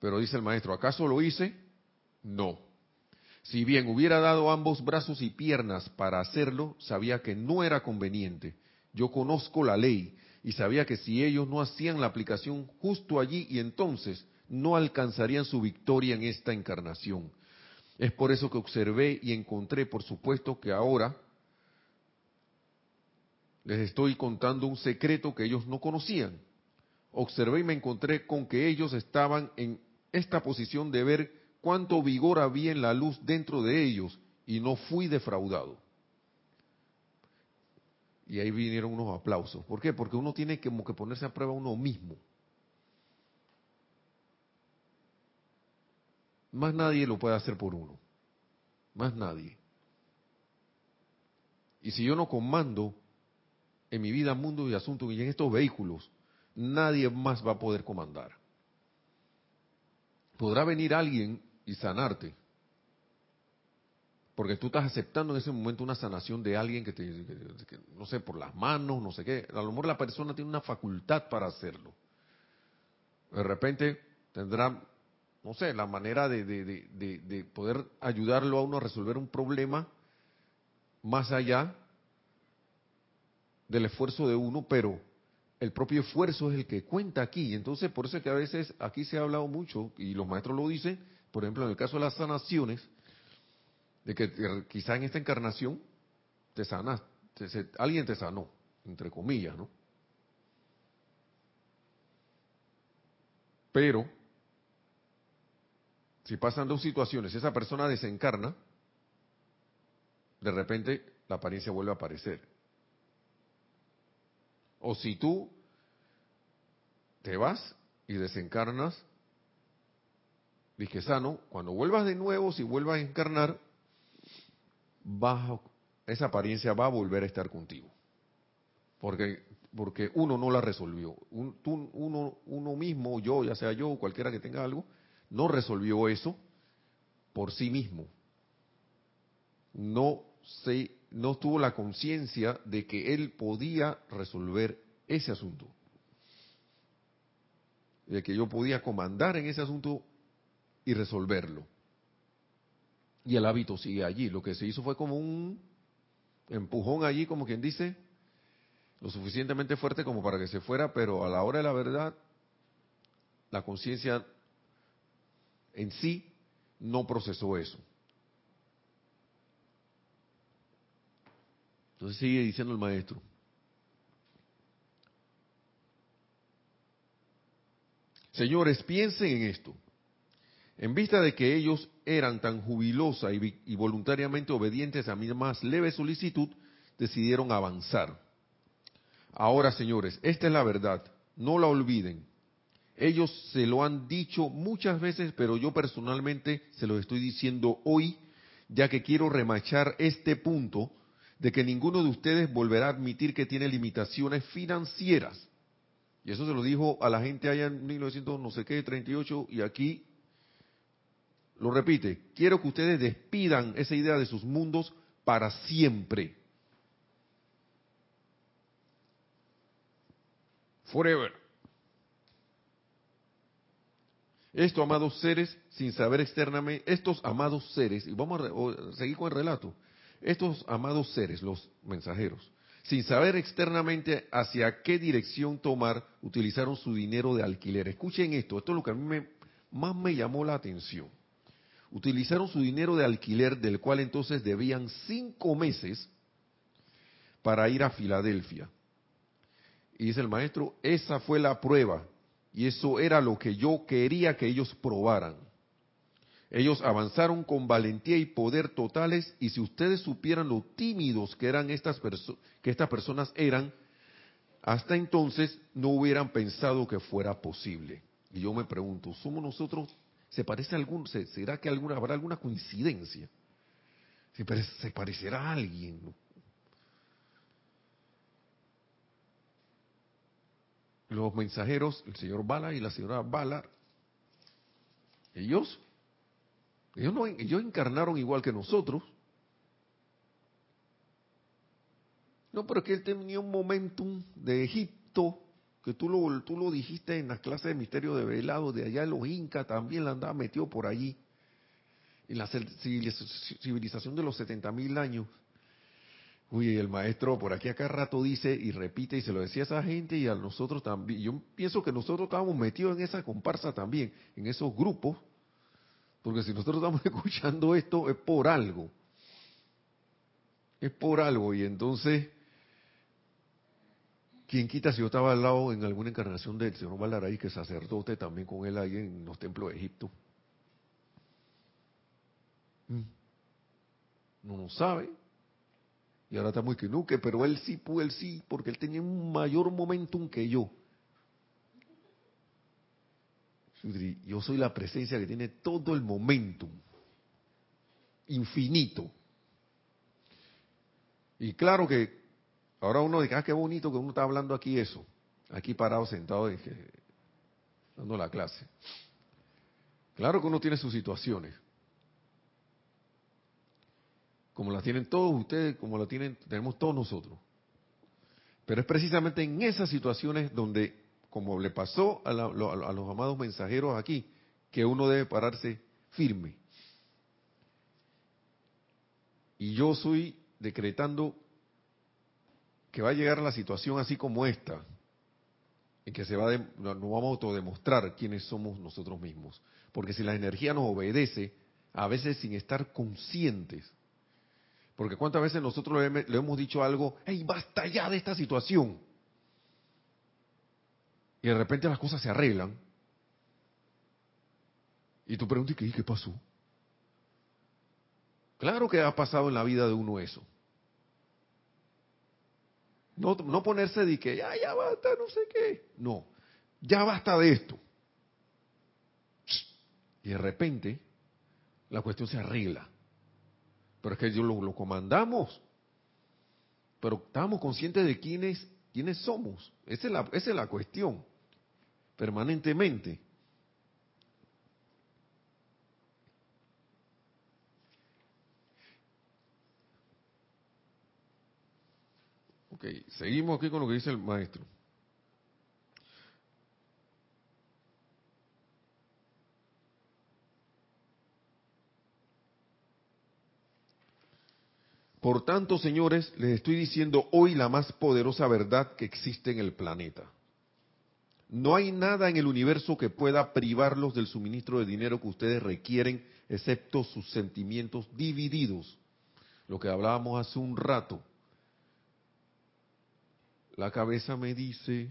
Pero dice el maestro, ¿acaso lo hice? No. Si bien hubiera dado ambos brazos y piernas para hacerlo, sabía que no era conveniente. Yo conozco la ley y sabía que si ellos no hacían la aplicación justo allí y entonces, no alcanzarían su victoria en esta encarnación. Es por eso que observé y encontré, por supuesto, que ahora les estoy contando un secreto que ellos no conocían. Observé y me encontré con que ellos estaban en esta posición de ver cuánto vigor había en la luz dentro de ellos y no fui defraudado. Y ahí vinieron unos aplausos. ¿Por qué? Porque uno tiene que ponerse a prueba uno mismo. Más nadie lo puede hacer por uno. Más nadie. Y si yo no comando en mi vida, mundo y asuntos y en estos vehículos, nadie más va a poder comandar. Podrá venir alguien y sanarte, porque tú estás aceptando en ese momento una sanación de alguien que te, no sé, por las manos, no sé qué. A lo mejor la persona tiene una facultad para hacerlo. De repente tendrá, no sé, la manera de, de poder ayudarlo a uno a resolver un problema más allá del esfuerzo de uno, pero el propio esfuerzo es el que cuenta aquí. Entonces, por eso es que a veces aquí se ha hablado mucho, y los maestros lo dicen, por ejemplo, en el caso de las sanaciones, de que quizá en esta encarnación te sanas, alguien te sanó, entre comillas, ¿no? Pero, si pasan dos situaciones, esa persona desencarna, de repente la apariencia vuelve a aparecer. O si tú te vas y desencarnas, dije sano, cuando vuelvas de nuevo, si vuelvas a encarnar, esa apariencia va a volver a estar contigo. Porque, porque uno no la resolvió. uno, uno mismo, yo, ya sea yo cualquiera que tenga algo, no resolvió eso por sí mismo. No se no tuvo la conciencia de que él podía resolver ese asunto. De que yo podía comandar en ese asunto y resolverlo. Y el hábito sigue allí. Lo que se hizo fue como un empujón allí, como quien dice, lo suficientemente fuerte como para que se fuera, pero a la hora de la verdad, la conciencia en sí no procesó eso. Entonces sigue diciendo el maestro. Señores, piensen en esto. En vista de que ellos eran tan jubilosa y, voluntariamente obedientes a mi más leve solicitud, decidieron avanzar. Ahora, señores, esta es la verdad. No la olviden. Ellos se lo han dicho muchas veces, pero yo personalmente se lo estoy diciendo hoy, ya que quiero remachar este punto de que ninguno de ustedes volverá a admitir que tiene limitaciones financieras. Y eso se lo dijo a la gente allá en 1900, no sé qué, 38, y aquí lo repite. Quiero que ustedes despidan esa idea de sus mundos para siempre. Forever. Esto, amados seres, sin saber externamente, estos amados seres, y vamos a seguir con el relato, estos amados seres, los mensajeros, sin saber externamente hacia qué dirección tomar, utilizaron su dinero de alquiler. Escuchen esto, esto es lo que a mí más me llamó la atención. Utilizaron su dinero de alquiler, del cual entonces debían cinco meses para ir a Filadelfia. Y dice el maestro, esa fue la prueba. Y eso era lo que yo quería que ellos probaran. Ellos avanzaron con valentía y poder totales y si ustedes supieran lo tímidos que eran estas que estas personas eran, hasta entonces no hubieran pensado que fuera posible. Y yo me pregunto, ¿somos nosotros? ¿Se parece algún, será que alguna, habrá alguna coincidencia? ¿Se, se parecerá a alguien? Los mensajeros, el señor Bala y la señora Bala, ellos ellos, no, ellos encarnaron igual que nosotros. No, pero es que él tenía un momentum de Egipto, que tú lo, tú lo dijiste en las clases de misterio de velado, de allá los incas también la andaba metido por allí. En la civilización de los 70 mil años. Uy, el maestro por aquí acá rato dice y repite y se lo decía a esa gente y a nosotros también. Yo pienso que nosotros estábamos metidos en esa comparsa también, en esos grupos porque si nosotros estamos escuchando esto es por algo. Es por algo. Y entonces, ¿quién quita si yo estaba al lado en alguna encarnación del señor Valaraí, que es sacerdote también con él ahí en los templos de Egipto? Mm. No lo sabe. Y ahora estamos que no, pero él sí pudo, él sí, porque él tenía un mayor momentum que yo. Yo soy la presencia que tiene todo el momentum, infinito. Y claro que ahora uno dice, ah, qué bonito que uno está hablando aquí eso, aquí parado, sentado, dando la clase. Claro que uno tiene sus situaciones, como las tienen todos ustedes, como la tienen, tenemos todos nosotros. Pero es precisamente en esas situaciones donde, como le pasó a, los amados mensajeros aquí, que uno debe pararse firme. Y yo soy decretando que va a llegar la situación así como esta, en que se va nos vamos a autodemostrar quiénes somos nosotros mismos. Porque si la energía nos obedece, a veces sin estar conscientes, porque cuántas veces nosotros le, hemos dicho algo, hey, basta ya de esta situación. Y de repente las cosas se arreglan. Y tú preguntas, ¿qué, ¿qué pasó? Claro que ha pasado en la vida de uno eso. No, no ponerse de que ya, ya basta, no sé qué. No, ya basta de esto. Y de repente la cuestión se arregla. Pero es que yo lo, comandamos. Pero estamos conscientes de quiénes, quiénes somos. Esa es, la, esa es la cuestión. Permanentemente. Ok, seguimos aquí con lo que dice el maestro. Por tanto, señores, les estoy diciendo hoy la más poderosa verdad que existe en el planeta. No hay nada en el universo que pueda privarlos del suministro de dinero que ustedes requieren, excepto sus sentimientos divididos. Lo que hablábamos hace un rato. La cabeza me dice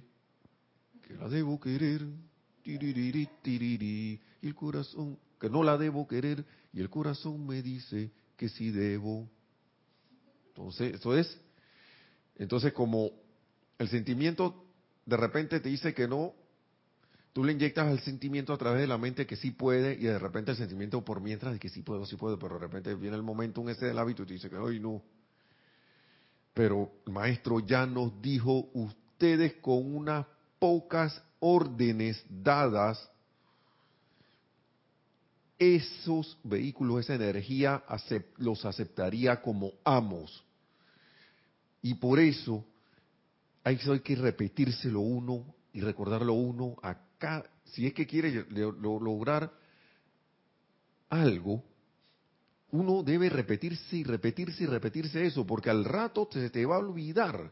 que la debo querer, y el corazón que no la debo querer, y el corazón me dice que sí debo. Entonces, eso es. Entonces, como el sentimiento de repente te dice que no, tú le inyectas al sentimiento a través de la mente que sí puede, y de repente el sentimiento por mientras de que sí puedo, sí puedo, pero de repente viene el momento, un ese del hábito y te dice que hoy no, pero el maestro ya nos dijo, ustedes con unas pocas órdenes dadas, esos vehículos, esa energía, los aceptaría como amos. Y por eso hay, que repetírselo uno y recordarlo uno acá. Si es que quiere lograr algo, uno debe repetirse y repetirse y repetirse eso, porque al rato se te va a olvidar.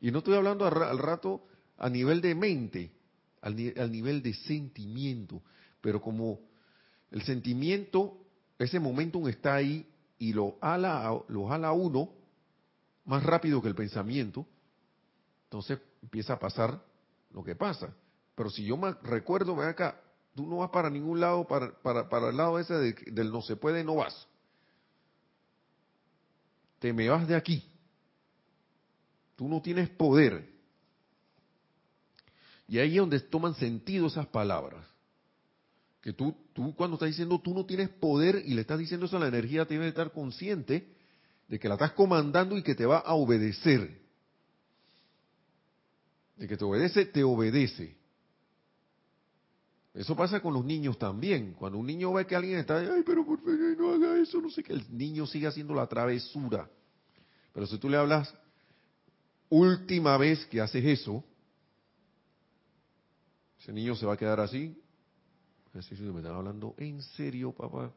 Y no estoy hablando al, rato a nivel de mente, al, nivel de sentimiento, pero como el sentimiento, ese momentum está ahí y lo ala, lo jala uno más rápido que el pensamiento, entonces empieza a pasar lo que pasa. Pero si yo me recuerdo, ven acá, tú no vas para ningún lado, para, para, para el lado ese del no se puede, no vas te me vas de aquí. Tú no tienes poder. Y ahí es donde toman sentido esas palabras. Que tú, tú cuando estás diciendo tú no tienes poder y le estás diciendo eso a la energía, que estar consciente de que la estás comandando y que te va a obedecer. De que te obedece, te obedece. Eso pasa con los niños también. Cuando un niño ve que alguien está, ay, pero por favor no haga eso, no sé qué, el niño sigue haciendo la travesura. Pero si tú le hablas, última vez que haces eso, ese niño se va a quedar así. Así me están hablando en serio, papá.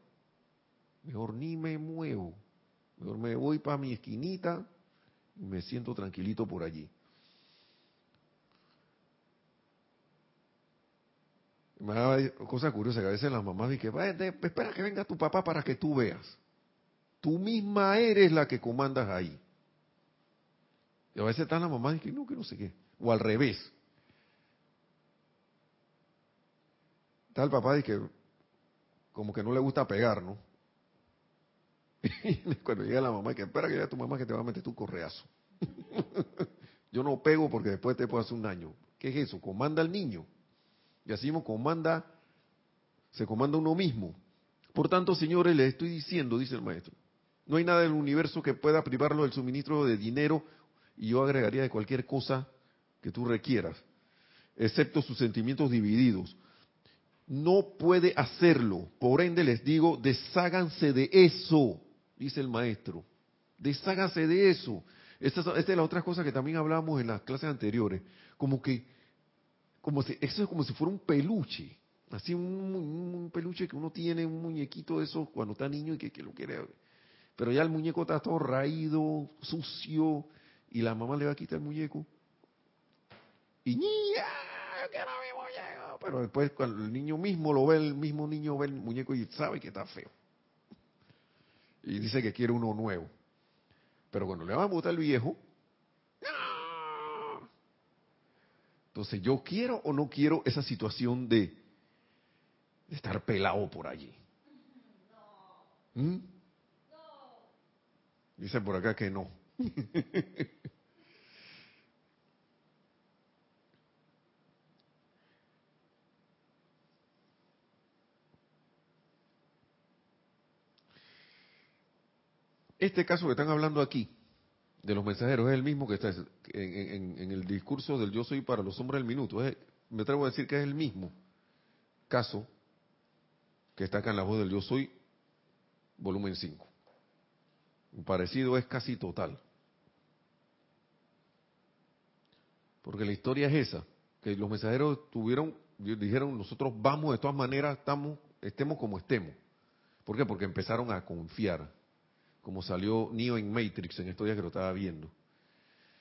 Mejor ni me muevo. Me voy para mi esquinita y me siento tranquilito por allí. Cosa curiosa que a veces las mamás dicen, espera que venga tu papá para que tú veas. Tú misma eres la que comandas ahí. Y a veces están las mamás que no, que no sé qué. O al revés. Está el papá y que como que no le gusta pegar, ¿no? Cuando llega la mamá, que espera que llegue tu mamá que te va a meter tu correazo. Yo no pego porque después te puedo hacer un daño. ¿Qué es eso? Comanda al niño. Y así mismo comanda, se comanda uno mismo. Por tanto, señores, les estoy diciendo, dice el maestro, no hay nada en el universo que pueda privarlo del suministro de dinero, y yo agregaría de cualquier cosa que tú requieras, excepto sus sentimientos divididos. No puede hacerlo. Por ende les digo, desháganse de eso, dice el maestro. Desháganse de eso. Esta, es la otra cosa que también hablamos en las clases anteriores. Como que, como si, eso es como si fuera un peluche. Así un, peluche que uno tiene, un muñequito de eso cuando está niño y que, que lo quiere. Pero ya el muñeco está todo raído, sucio, y la mamá le va a quitar el muñeco. Y ¡Niña! quiero mi muñeco! Pero después cuando el niño mismo lo ve, el mismo niño ve el muñeco y sabe que está feo. Y dice que quiere uno nuevo. Pero cuando le va a botar el viejo. Entonces, ¿yo quiero o no quiero esa situación de, estar pelado por allí? ¿Mm? Dice por acá que no. Este caso que están hablando aquí, de los mensajeros, es el mismo que está en, el discurso del yo soy para los hombres del minuto. me atrevo a decir que es el mismo caso que está acá en la voz del yo soy, volumen 5. Parecido es casi total. Porque la historia es esa, que los mensajeros tuvieron, dijeron, nosotros vamos de todas maneras, estamos, estemos como estemos. ¿Por qué? Porque empezaron a confiar, como salió Neo en Matrix en estos días que lo estaba viendo.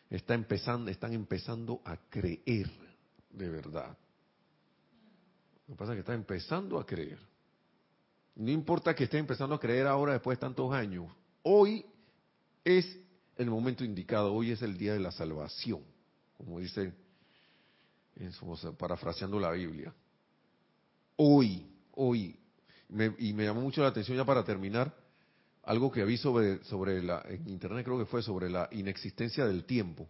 Está empezando, están empezando a creer de verdad. Lo que pasa es que están empezando a creer. No importa que estén empezando a creer ahora después de tantos años. Hoy es el momento indicado, hoy es el día de la salvación como dice, parafraseando la Biblia. Hoy, hoy, y me llamó mucho la atención ya para terminar, algo que vi sobre, sobre la, en internet creo que fue sobre la inexistencia del tiempo.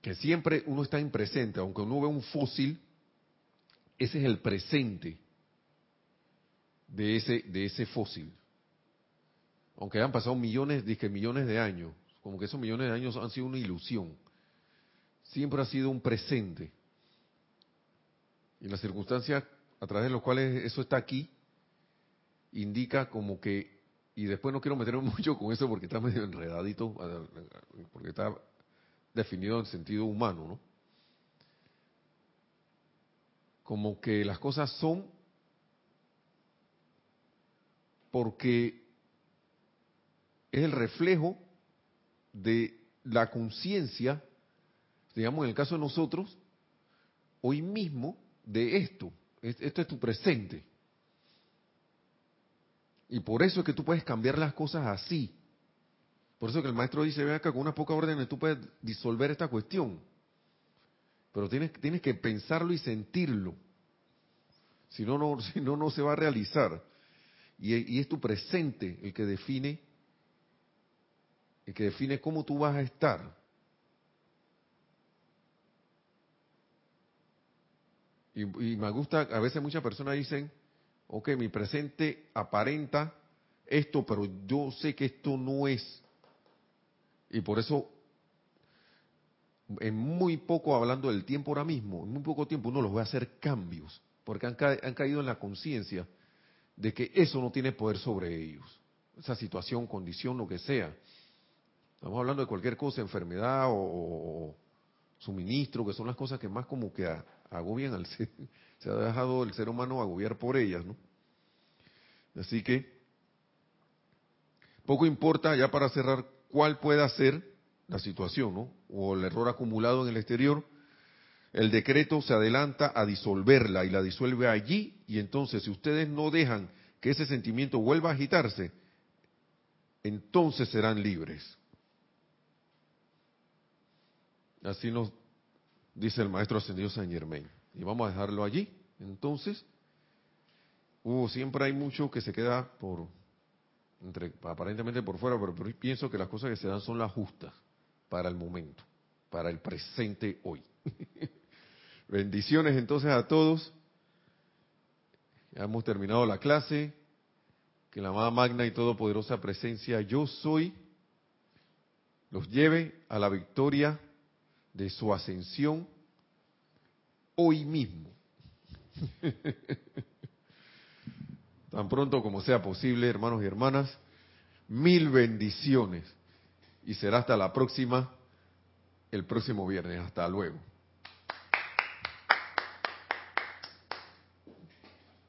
Que siempre uno está en presente, aunque uno ve un fósil, ese es el presente de ese, de ese fósil. Aunque hayan pasado millones, dije millones de años, como que esos millones de años han sido una ilusión siempre ha sido un presente. Y las circunstancias a través de las cuales eso está aquí, indica como que, y después no quiero meterme mucho con eso porque está medio enredadito, porque está definido en sentido humano, ¿no? Como que las cosas son porque es el reflejo de la conciencia digamos en el caso de nosotros, hoy mismo de esto. Esto es tu presente. Y por eso es que tú puedes cambiar las cosas así. Por eso que el maestro dice, ve acá, con unas pocas órdenes tú puedes disolver esta cuestión. Pero tienes, tienes que pensarlo y sentirlo. Si no, no, si no, no se va a realizar. Y, y es tu presente el que define, el que define cómo tú vas a estar. Y, me gusta, a veces muchas personas dicen, ok, mi presente aparenta esto, pero yo sé que esto no es. Y por eso, en muy poco, hablando del tiempo ahora mismo, en muy poco tiempo uno los va a hacer cambios, porque han, caído en la conciencia de que eso no tiene poder sobre ellos. Esa situación, condición, lo que sea. Estamos hablando de cualquier cosa, enfermedad o, suministro, que son las cosas que más como que agobian al ser, se ha dejado el ser humano agobiar por ellas, ¿no? Así que poco importa ya para cerrar cuál pueda ser la situación, ¿no? O el error acumulado en el exterior, el decreto se adelanta a disolverla y la disuelve allí y entonces si ustedes no dejan que ese sentimiento vuelva a agitarse, entonces serán libres. Así nos dice el maestro ascendido San Germain. Y vamos a dejarlo allí. Entonces, uh, siempre hay mucho que se queda por, entre, aparentemente por fuera, pero, pienso que las cosas que se dan son las justas para el momento, para el presente hoy. Bendiciones entonces a todos. Ya hemos terminado la clase. Que la amada magna y todopoderosa presencia yo soy los lleve a la victoria de su ascensión hoy mismo. Tan pronto como sea posible, hermanos y hermanas, mil bendiciones. Y será hasta la próxima, el próximo viernes. Hasta luego.